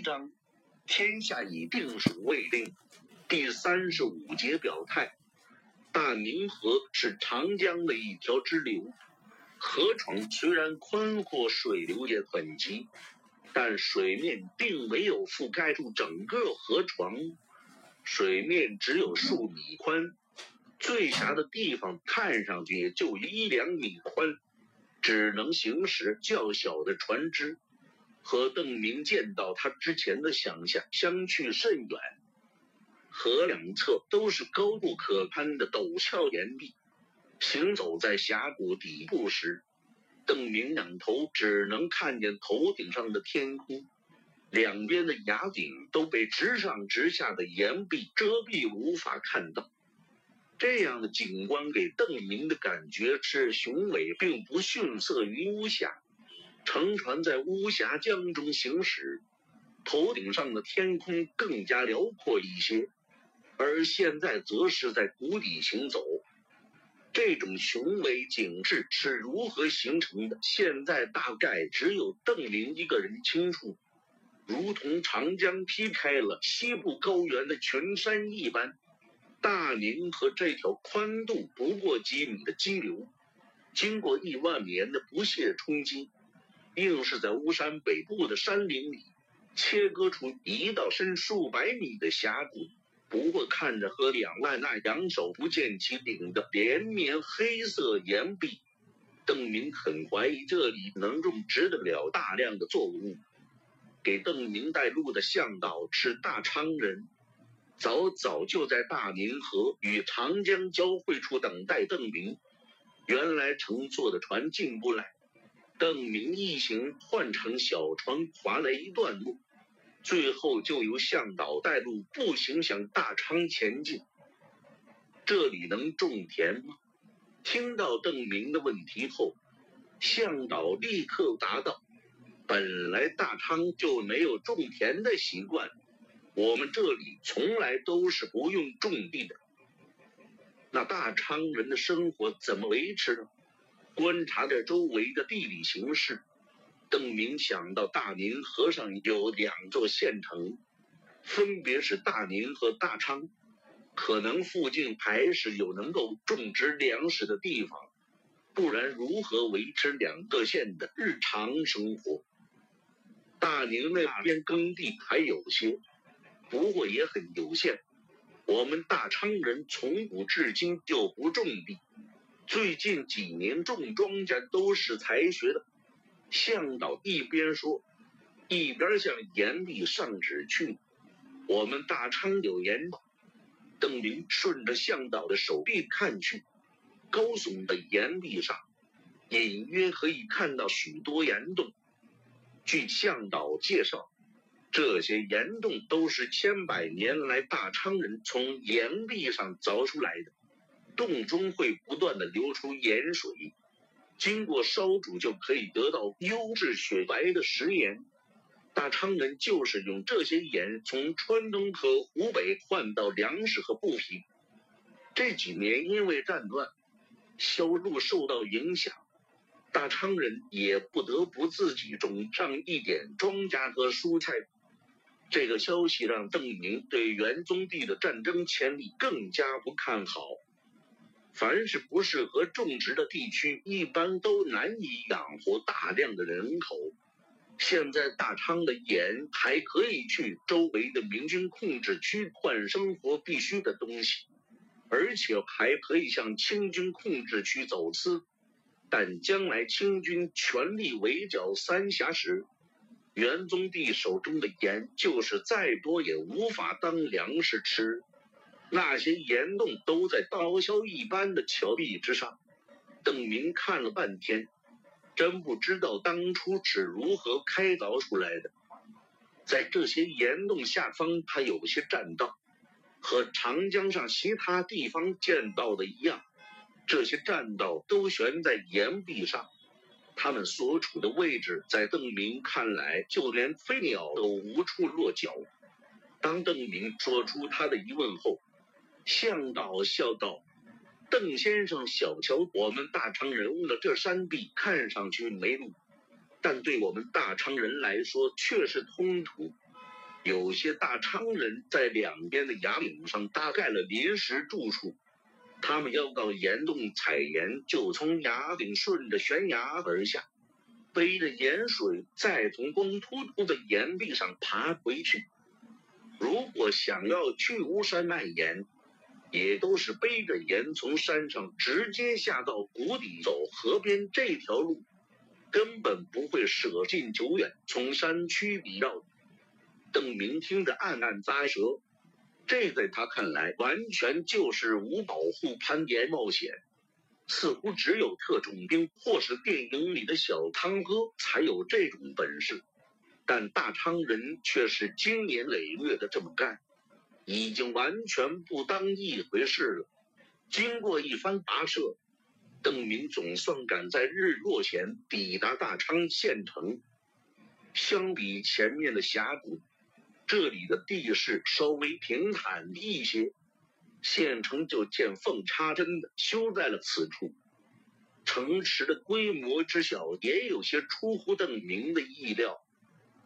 一章，天下已定属未定。第三十五节表态。大宁河是长江的一条支流，河床虽然宽阔，水流也很急，但水面并没有覆盖住整个河床，水面只有数米宽，最狭的地方看上去也就一两米宽，只能行驶较小的船只。和邓明见到他之前的想象相去甚远。河两侧都是高不可攀的陡峭岩壁，行走在峡谷底部时，邓明仰头只能看见头顶上的天空，两边的崖顶都被直上直下的岩壁遮蔽，无法看到。这样的景观给邓明的感觉是雄伟，并不逊色于巫峡。乘船在巫峡江中行驶，头顶上的天空更加辽阔一些。而现在则是在谷底行走，这种雄伟景致是如何形成的？现在大概只有邓林一个人清楚，如同长江劈开了西部高原的群山一般。大宁河这条宽度不过几米的激流，经过亿万年的不懈冲击，硬是在巫山北部的山林里切割出一道深数百米的峡谷。不过看着和两岸那仰首不见其顶的连绵黑色岩壁，邓明很怀疑这里能种植得了大量的作物。给邓明带路的向导是大昌人，早早就在大宁河与长江交汇处等待邓明。原来乘坐的船进不来，邓明一行换乘小船划了一段路。最后就由向导带路，步行向大昌前进。这里能种田吗？听到邓明的问题后，向导立刻答道：“本来大昌就没有种田的习惯，我们这里从来都是不用种地的。那大昌人的生活怎么维持呢？”观察着周围的地理形势。邓明想到大宁河上有两座县城，分别是大宁和大昌，可能附近还是有能够种植粮食的地方，不然如何维持两个县的日常生活？大宁那边耕地还有些，不过也很有限。我们大昌人从古至今就不种地，最近几年种庄稼都是才学的。向导一边说，一边向岩壁上指去。我们大昌有岩洞。邓明顺着向导的手臂看去，高耸的岩壁上，隐约可以看到许多岩洞。据向导介绍，这些岩洞都是千百年来大昌人从岩壁上凿出来的，洞中会不断的流出盐水。经过烧煮就可以得到优质雪白的食盐。大昌人就是用这些盐从川东和湖北换到粮食和布匹。这几年因为战乱，销路受到影响，大昌人也不得不自己种上一点庄稼和蔬菜。这个消息让邓明对元宗帝的战争潜力更加不看好。凡是不适合种植的地区，一般都难以养活大量的人口。现在大昌的盐还可以去周围的明军控制区换生活必需的东西，而且还可以向清军控制区走私。但将来清军全力围剿三峡时，元宗帝手中的盐就是再多也无法当粮食吃。那些岩洞都在刀削一般的峭壁之上。邓明看了半天，真不知道当初是如何开凿出来的。在这些岩洞下方，它有些栈道，和长江上其他地方见到的一样。这些栈道都悬在岩壁上，它们所处的位置，在邓明看来，就连飞鸟都无处落脚。当邓明说出他的疑问后，向导笑道：“邓先生，小瞧我们大昌人物的这山壁，看上去没路，但对我们大昌人来说却是通途。有些大昌人在两边的崖岭上搭盖了临时住处，他们要到岩洞采盐，就从崖顶顺着悬崖而下，背着盐水，再从光秃秃的岩壁上爬回去。如果想要去巫山卖盐，也都是背着盐从山上直接下到谷底，走河边这条路，根本不会舍近求远，从山区里绕。邓明听着暗暗咂舌，这在他看来完全就是无保护攀岩冒险，似乎只有特种兵或是电影里的小汤哥才有这种本事，但大昌人却是经年累月的这么干，已经完全不当一回事了。经过一番跋涉，邓明总算赶在日落前抵达大昌县城。相比前面的峡谷。这里的地势稍微平坦一些，县城就见缝插针的修在了此处。城池的规模之小，也有些出乎邓明的意料，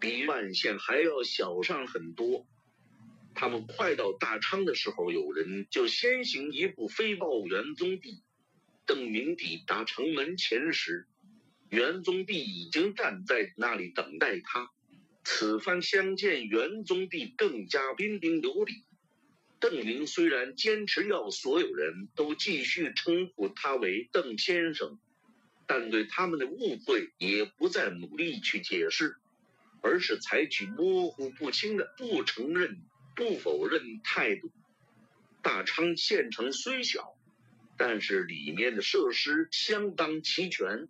比万县还要小上很多。他们快到大昌的时候，有人就先行一步飞报元宗帝。邓明抵达城门前时，元宗帝已经站在那里等待他。此番相见，元宗帝更加彬彬有礼。邓明虽然坚持要所有人都继续称呼他为邓先生，但对他们的误会也不再努力去解释，而是采取模糊不清的不承认、不否认态度。大昌县城虽小，但是里面的设施相当齐全，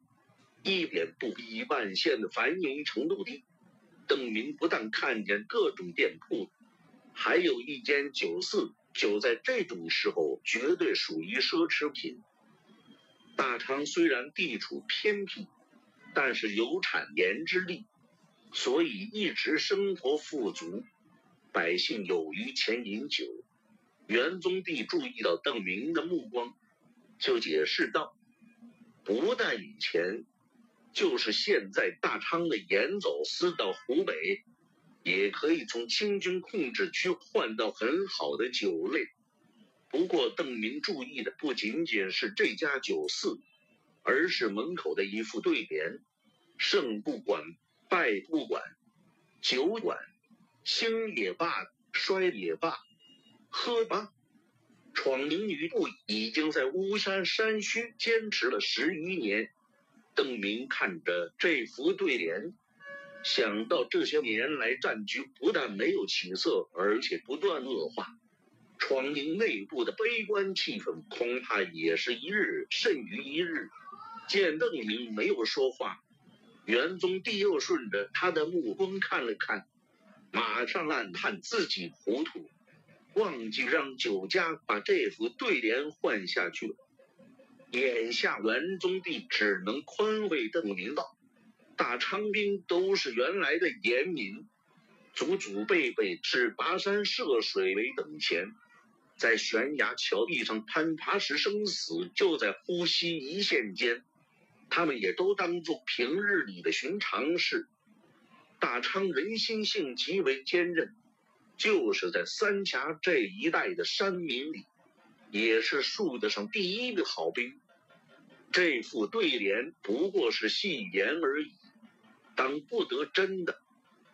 一点不比万县的繁荣程度低。邓明不但看见各种店铺，还有一间酒肆。酒在这种时候绝对属于奢侈品。大昌虽然地处偏僻，但是有产盐之力，所以一直生活富足，百姓有余钱饮酒。元宗帝注意到邓明的目光，就解释道：“不但以前。”就是现在，大昌的盐走私到湖北，也可以从清军控制区换到很好的酒类。不过，邓明注意的不仅仅是这家酒肆，而是门口的一副对联：“胜不管，败不管，酒馆，兴也罢，衰也罢，喝吧。”闯营余部已经在巫山山区坚持了十余年。邓明看着这幅对联，想到这些年来战局不但没有起色，而且不断恶化，闯营内部的悲观气氛恐怕也是一日甚于一日。见邓明没有说话，元宗帝又顺着他的目光看了看，马上暗叹自己糊涂，忘记让酒家把这副对联换下去了。眼下元宗帝只能宽慰邓明道：“大昌兵都是原来的严民，祖祖辈辈是跋山涉水为等钱，在悬崖峭壁上攀爬时，生死就在呼吸一线间，他们也都当作平日里的寻常事。大昌人心性极为坚韧，就是在三峡这一带的山民里，也是数得上第一的好兵。”这副对联不过是戏言而已，当不得真的。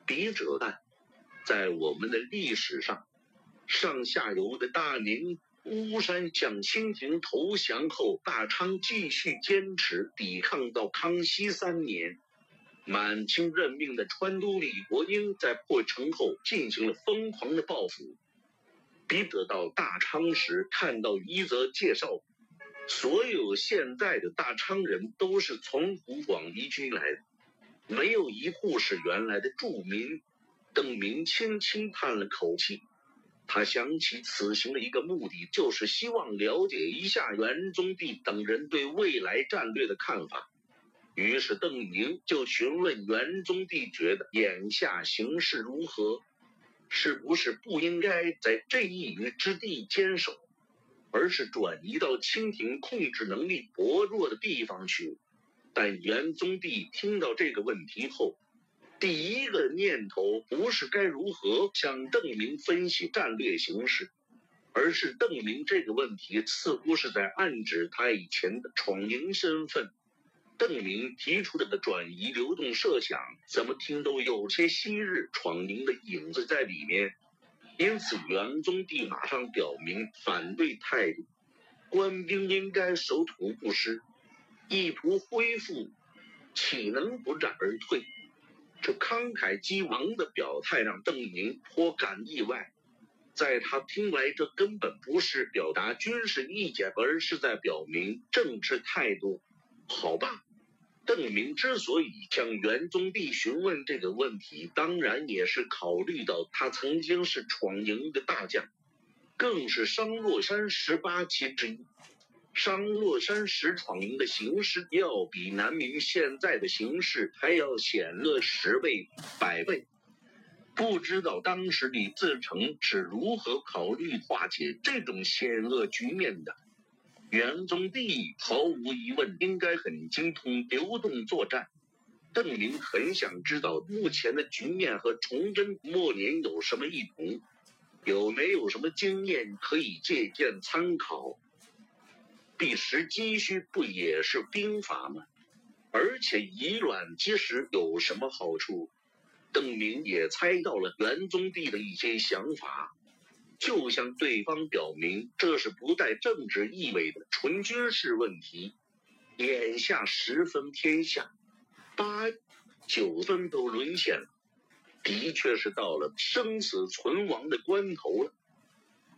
笔者看，在我们的历史上，上下游的大宁、巫山向清廷投降后，大昌继续坚持抵抗到康熙三年，满清任命的川督李国英在破城后进行了疯狂的报复。笔者到大昌时，看到一则介绍。所有现在的大昌人都是从湖广移居来的，没有一户是原来的住民。邓明轻轻叹了口气，他想起此行的一个目的，就是希望了解一下元宗帝等人对未来战略的看法。于是邓宁就询问元宗帝，觉得眼下形势如何，是不是不应该在这一隅之地坚守？而是转移到清廷控制能力薄弱的地方去。但元宗帝听到这个问题后，第一个念头不是该如何向邓明分析战略形势，而是邓明这个问题似乎是在暗指他以前的闯营身份。邓明提出的转移流动设想，怎么听都有些昔日闯营的影子在里面。因此，元宗帝马上表明反对态度，官兵应该守土不失，意图恢复，岂能不战而退？这慷慨激昂的表态让邓明颇感意外，在他听来，这根本不是表达军事意见，而是在表明政治态度。好吧。邓明之所以向元宗帝询问这个问题，当然也是考虑到他曾经是闯营的大将，更是商洛山十八旗之一。商洛山时闯营的形势，要比南明现在的形势还要险恶十倍、百倍。不知道当时李自成是如何考虑化解这种险恶局面的。元宗帝毫无疑问应该很精通流动作战。邓明很想知道目前的局面和崇祯末年有什么异同，有没有什么经验可以借鉴参考？避实击虚不也是兵法吗？而且以卵击石有什么好处？邓明也猜到了元宗帝的一些想法。就向对方表明，这是不带政治意味的纯军事问题。眼下十分天下，八九分都沦陷了，的确是到了生死存亡的关头了。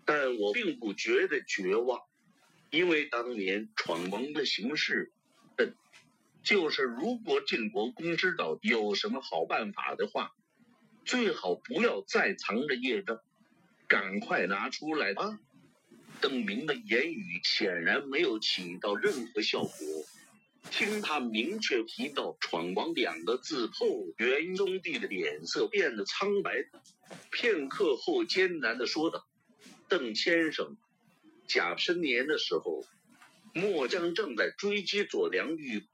但我并不觉得绝望，因为当年闯王的形势，嗯，就是如果晋国公知道有什么好办法的话，最好不要再藏着掖着。赶快拿出来吧！邓明的言语显然没有起到任何效果。听他明确提到“闯王”两个字后，元宗帝的脸色变得苍白。片刻后，艰难地说道：“邓先生，甲申年的时候，末将正在追击左良玉，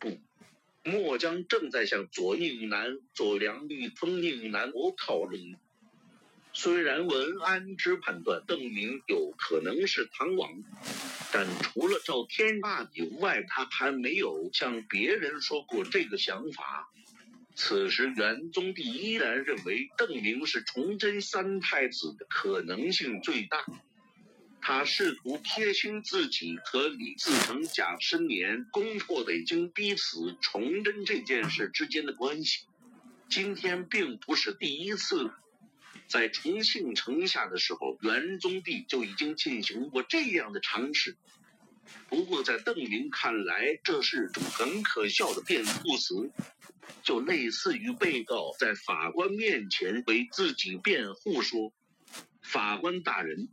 部，末将正在向左应南、左良玉封应南国靠拢。”虽然文安之判断邓明有可能是唐王，但除了赵天霸以外，他还没有向别人说过这个想法。此时元宗帝依然认为邓明是崇祯三太子的可能性最大。他试图撇清自己和李自成甲申年攻破北京、逼死崇祯这件事之间的关系。今天并不是第一次。在重庆城下的时候，元宗帝就已经进行过这样的尝试。不过，在邓明看来，这是种很可笑的辩护词，就类似于被告在法官面前为自己辩护说：“法官大人，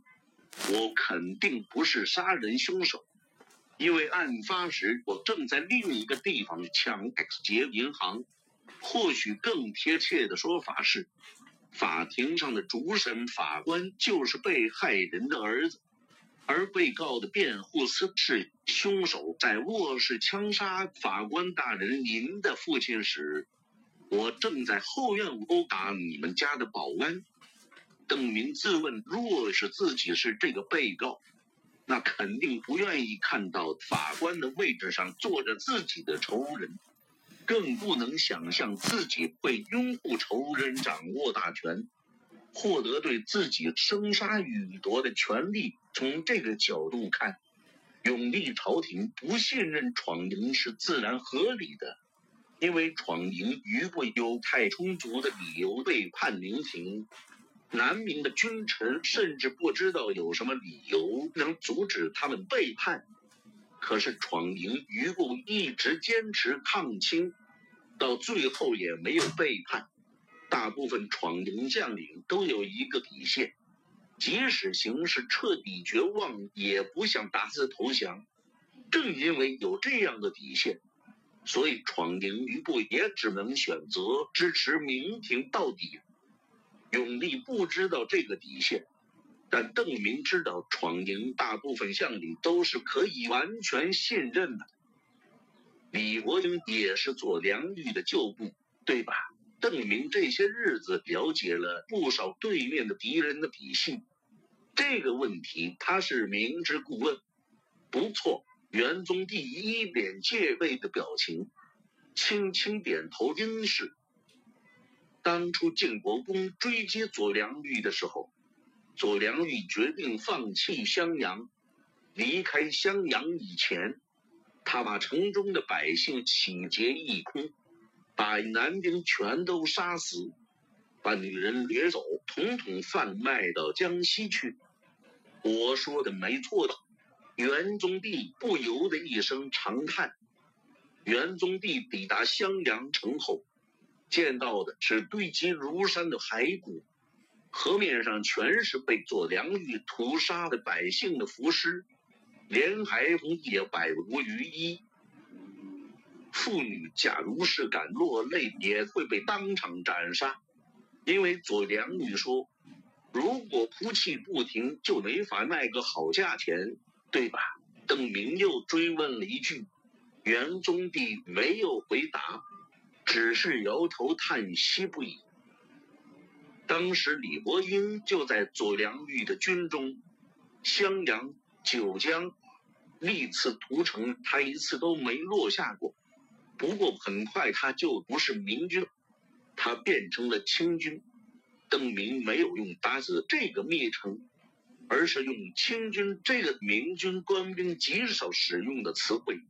我肯定不是杀人凶手，因为案发时我正在另一个地方抢劫银行。或许更贴切的说法是。”法庭上的主审法官就是被害人的儿子，而被告的辩护词是凶手在卧室枪杀法官大人您的父亲时，我正在后院殴打你们家的保安。邓明自问，若是自己是这个被告，那肯定不愿意看到法官的位置上坐着自己的仇人。更不能想象自己会拥护仇人掌握大权，获得对自己生杀予夺的权利。从这个角度看，永历朝廷不信任闯营是自然合理的，因为闯营于不有太充足的理由背叛朝廷。南明的君臣甚至不知道有什么理由能阻止他们背叛。可是闯营余部一直坚持抗清，到最后也没有背叛。大部分闯营将领都有一个底线，即使形势彻底绝望，也不向大肆投降。正因为有这样的底线，所以闯营余部也只能选择支持明廷到底。永历不知道这个底线。但邓明知道，闯营大部分将领都是可以完全信任的。李国英也是左良玉的旧部，对吧？邓明这些日子了解了不少对面的敌人的底细，这个问题他是明知故问。不错，元宗帝一脸戒备的表情，轻轻点头应是。当初晋国公追击左良玉的时候，左良玉决定放弃襄阳，离开襄阳以前，他把城中的百姓洗劫一空。把男丁全都杀死，把女人掠走，统统贩卖到江西去。我说的没错的。元宗帝不由得一声长叹。元宗帝抵达襄阳城后，见到的是堆积如山的骸骨，河面上全是被左良玉屠杀的百姓的浮尸，连孩童也百无余一。妇女假如是敢落泪，也会被当场斩杀，因为左良玉说，如果哭泣不停，就没法卖个好价钱，对吧？邓明又追问了一句，元宗帝没有回答，只是摇头叹息不已。当时李伯英就在左良玉的军中，襄阳、九江历次屠城，他一次都没落下过。不过很快他就不是明军，他变成了清军。邓明没有用“打死”这个蔑称，而是用“清军”这个明军官兵极少使用的词汇。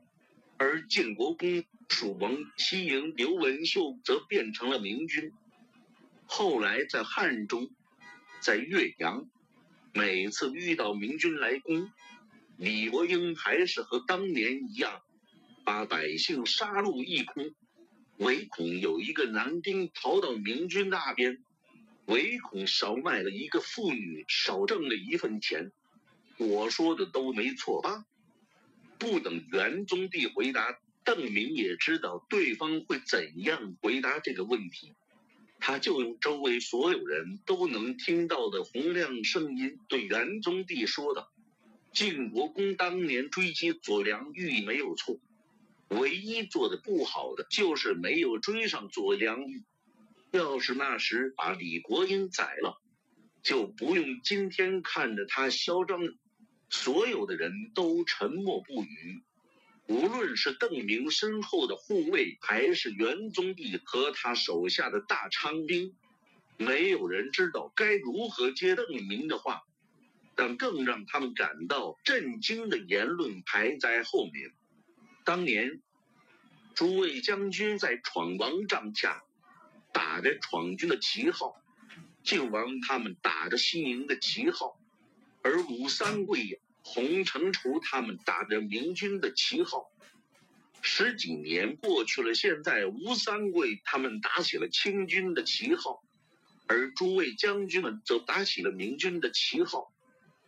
而建国公蜀王西营刘文秀则变成了明军。后来在汉中，在岳阳，每次遇到明军来攻，李国英还是和当年一样。把百姓杀戮一空，唯恐有一个男丁逃到明军那边，唯恐少卖了一个妇女，少挣了一份钱。我说的都没错吧？不等元宗帝回答，邓明也知道对方会怎样回答这个问题，他就用周围所有人都能听到的洪亮声音对元宗帝说道：“晋国公当年追击左良玉没有错。”唯一做的不好的就是没有追上左良玉。要是那时把李国英宰了，就不用今天看着他嚣张。所有的人都沉默不语，无论是邓明身后的护卫，还是元宗帝和他手下的大昌兵，没有人知道该如何接邓明的话。但更让他们感到震惊的言论排在后面。当年，诸位将军在闯王帐下打着闯军的旗号，晋王他们打着西营的旗号，而武三桂、洪承畴他们打着明军的旗号。十几年过去了，现在吴三桂他们打起了清军的旗号，而诸位将军们则打起了明军的旗号。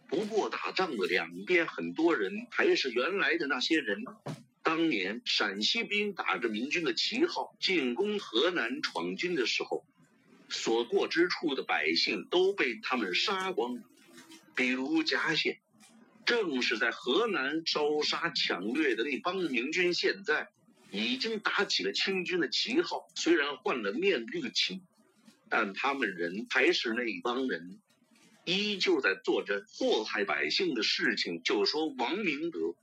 不过打仗的两边很多人还是原来的那些人。当年陕西兵打着明军的旗号进攻河南闯军的时候，所过之处的百姓都被他们杀光。比如贾县，正是在河南烧杀抢掠的那帮明军，现在已经打起了清军的旗号。虽然换了面绿旗，但他们人还是那帮人，依旧在做着祸害百姓的事情。就说王明德。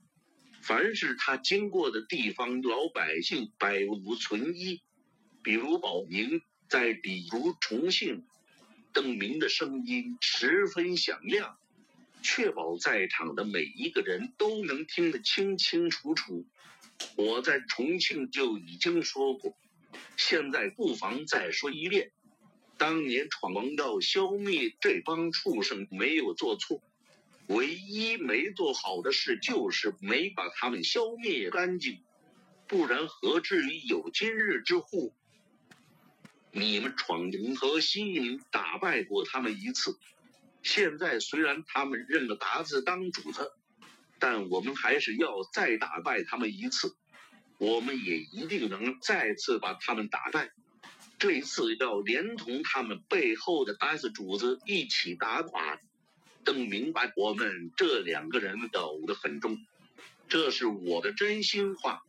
凡是他经过的地方，老百姓百无存一。比如保宁，再比如重庆，邓明的声音十分响亮，确保在场的每一个人都能听得清清楚楚。我在重庆就已经说过，现在不妨再说一遍：当年闯王道消灭这帮畜生，没有做错。唯一没做好的事就是没把他们消灭干净，不然何至于有今日之祸？你们闯营和西营打败过他们一次，现在虽然他们认了达子当主子，但我们还是要再打败他们一次。我们也一定能再次把他们打败，这一次要连同他们背后的达子主子一起打垮。邓明白我们这两个人斗得很重，这是我的真心话。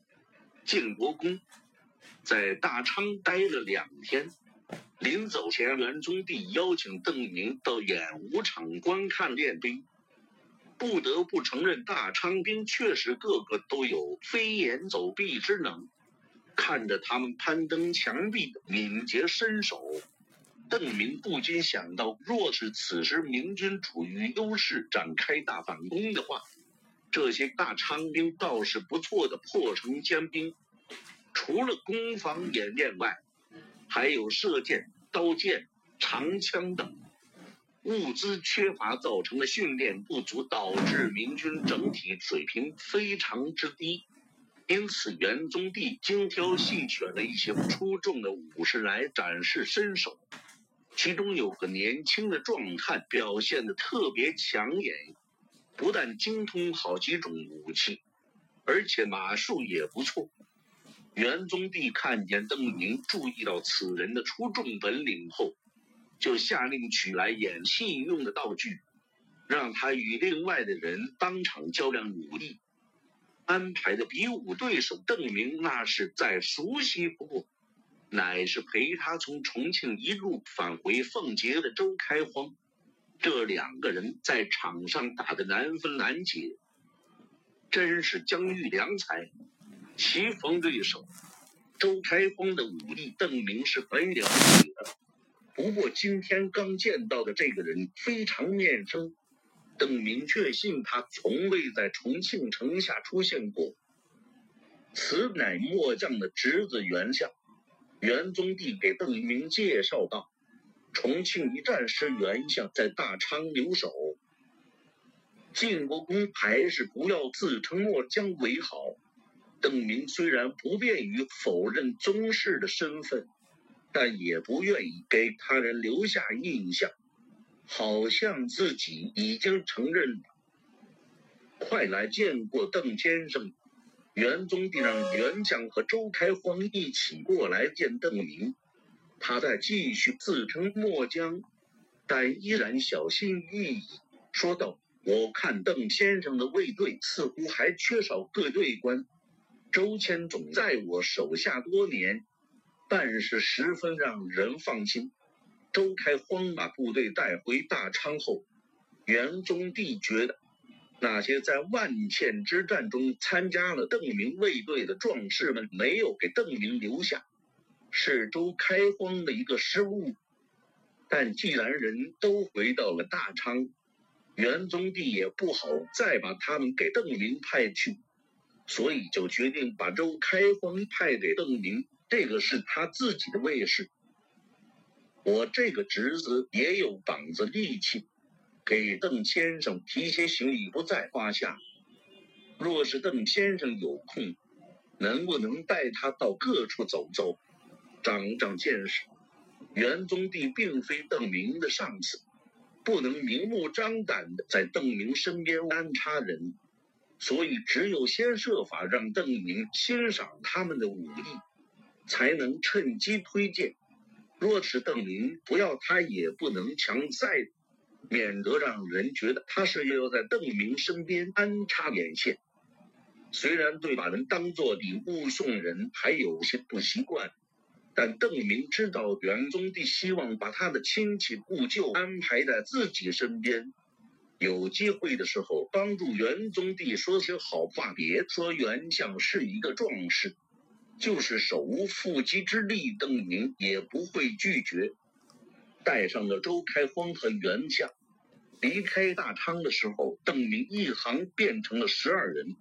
晋国公在大昌待了两天，临走前，元宗帝邀请邓明到演武场观看练兵。不得不承认，大昌兵确实个个都有飞檐走壁之能。看着他们攀登墙壁的敏捷身手，邓明不禁想到：若是此时明军处于优势，展开大反攻的话，这些大昌兵倒是不错的破城坚兵。除了攻防演练外，还有射箭。刀剑、长枪等物资缺乏造成的训练不足，导致明军整体水平非常之低。因此，元宗帝精挑细选了一些出众的武士来展示身手。其中有个年轻的壮汉，表现的特别抢眼，不但精通好几种武器，而且马术也不错。元宗帝看见邓明注意到此人的出众本领后，就下令取来演戏用的道具，让他与另外的人当场较量武艺。安排的比武对手邓明那是再熟悉不过，乃是陪他从重庆一路返回奉节的周开荒。这两个人在场上打得难分难解，真是将遇良才。棋逢对手，周开荒的武艺，邓明是很了解的。不过今天刚见到的这个人非常面生，邓明确信他从未在重庆城下出现过。此乃末将的侄子袁相。元宗帝给邓明介绍道：“重庆一战时，袁相在大昌留守，晋国公还是不要自称末将为好。”邓明虽然不便于否认宗室的身份，但也不愿意给他人留下印象，好像自己已经承认了。快来见过邓先生！元宗帝让元将和周开荒一起过来见邓明。他在继续自称末将，但依然小心翼翼说道：“我看邓先生的卫队似乎还缺少个队官。”周谦总在我手下多年，办事十分让人放心。周开荒把部队带回大昌后，元宗帝觉得那些在万县之战中参加了邓明卫队的壮士们没有给邓明留下，是周开荒的一个失误。但既然人都回到了大昌，元宗帝也不好再把他们给邓明派去。所以就决定把周开荒派给邓明，这个是他自己的卫士。我这个侄子也有膀子力气，给邓先生提些行李不在话下。若是邓先生有空，能不能带他到各处走走，长长见识？元宗帝并非邓明的上司，不能明目张胆的在邓明身边安插人。所以，只有先设法让邓明欣赏他们的武艺，才能趁机推荐。若是邓明不要，他也不能强塞，免得让人觉得他是要在邓明身边安插眼线。虽然对把人当做礼物送人还有些不习惯，但邓明知道元宗帝希望把他的亲戚故旧安排在自己身边。有机会的时候，帮助元宗帝说些好话。别说袁相是一个壮士，就是手无缚鸡之力，邓明也不会拒绝。带上了周开荒和袁相，离开大昌的时候，邓明一行变成了十二人。